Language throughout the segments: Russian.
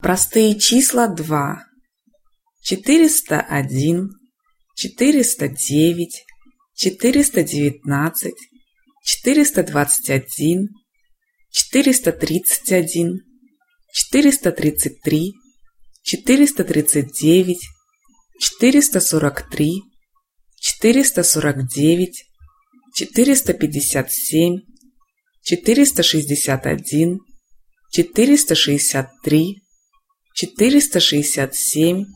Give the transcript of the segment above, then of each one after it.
Простые числа 2. 401, 409, 419, 421, 431, 433, 439, 443, 449, 457, 461, 463, 467,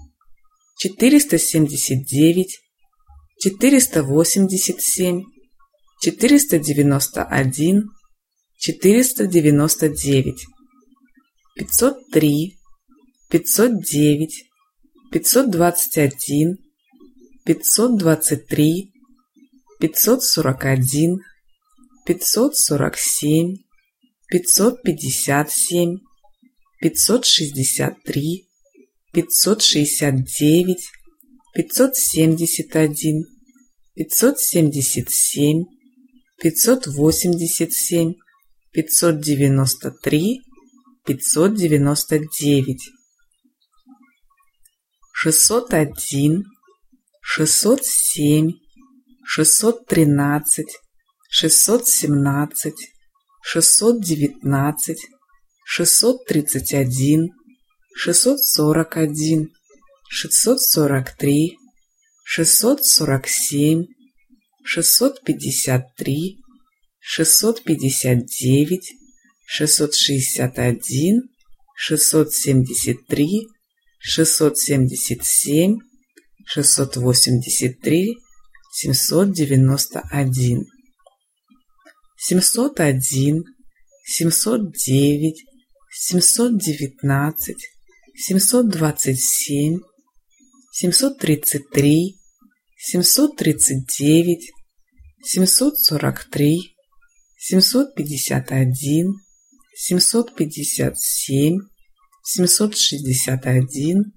479, 487, 491, 499, 503, 509, 521, 523, 541, 547, 557, 563, 569, 571, 577, 587, 593, 599, 601, 607, 613, 617, 619, 631, 641, 643, 647, 653, 659, 661, 673, 677, 683, 791, 701, 709, 719, 727, 733, 739, 743, 751, 757, 761,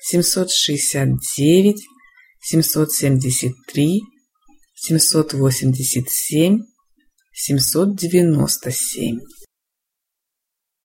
769, 773, 787, 797.